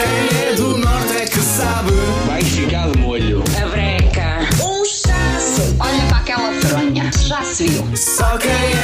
Quem é do norte é que sabe. Vai ficar de molho. A breca. Um chasso. Olha para aquela fronha. Já se viu. Só quem é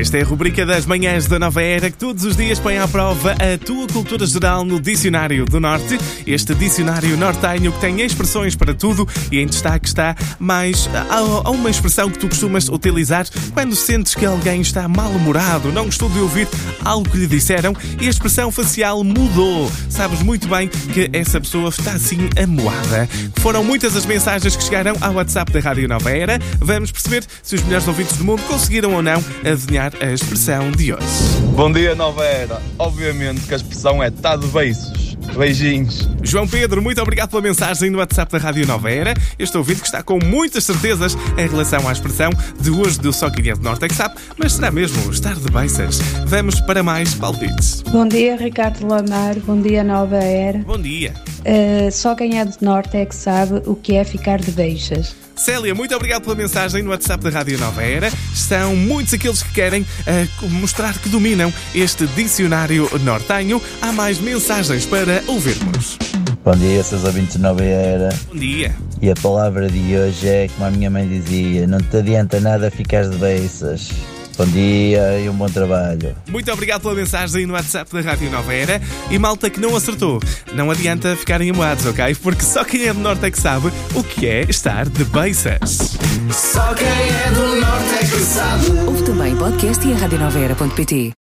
Esta é a rubrica das manhãs da Nova Era que todos os dias põe à prova a tua cultura geral no Dicionário do Norte. Este dicionário nortenho que tem expressões para tudo e em destaque está mais a, uma expressão que tu costumas utilizar quando sentes que alguém está mal-humorado, não gostou de ouvir algo que lhe disseram e a expressão facial mudou. Sabes muito bem que essa pessoa está assim amoada. Foram muitas as mensagens que chegaram ao WhatsApp da Rádio Nova Era. Vamos perceber se os melhores ouvintes do mundo conseguiram ou não adivinhar a expressão de hoje. Bom dia, Nova Era. Obviamente que a expressão é tá de beiços. Beijinhos. João Pedro, muito obrigado pela mensagem no WhatsApp da Rádio Nova Era. Este ouvinte que está com muitas certezas em relação à expressão de hoje do Só Quem é do Norte é que sabe, mas será mesmo estar de beiças? Vamos para mais palpites. Bom dia, Ricardo Lamar. Bom dia, Nova Era. Bom dia. Uh, só quem é do Norte é que sabe o que é ficar de beijas. Célia, muito obrigado pela mensagem no WhatsApp da Rádio Nova Era. São muitos aqueles que querem uh, mostrar que dominam este dicionário nortenho. Há mais mensagens para ouvirmos. Bom dia, seus ouvintes de Nova Era. Bom dia. E a palavra de hoje é, como a minha mãe dizia, não te adianta nada ficar de beiças. Bom dia e um bom trabalho. Muito obrigado pela mensagem no WhatsApp da Rádio Nova Era. E malta que não acertou, não adianta ficarem amoados, ok? Porque só quem é do Norte é que sabe o que é estar de beiças. Só quem é do norte é que sabe. Ouve também podcast e a radionovaera.pt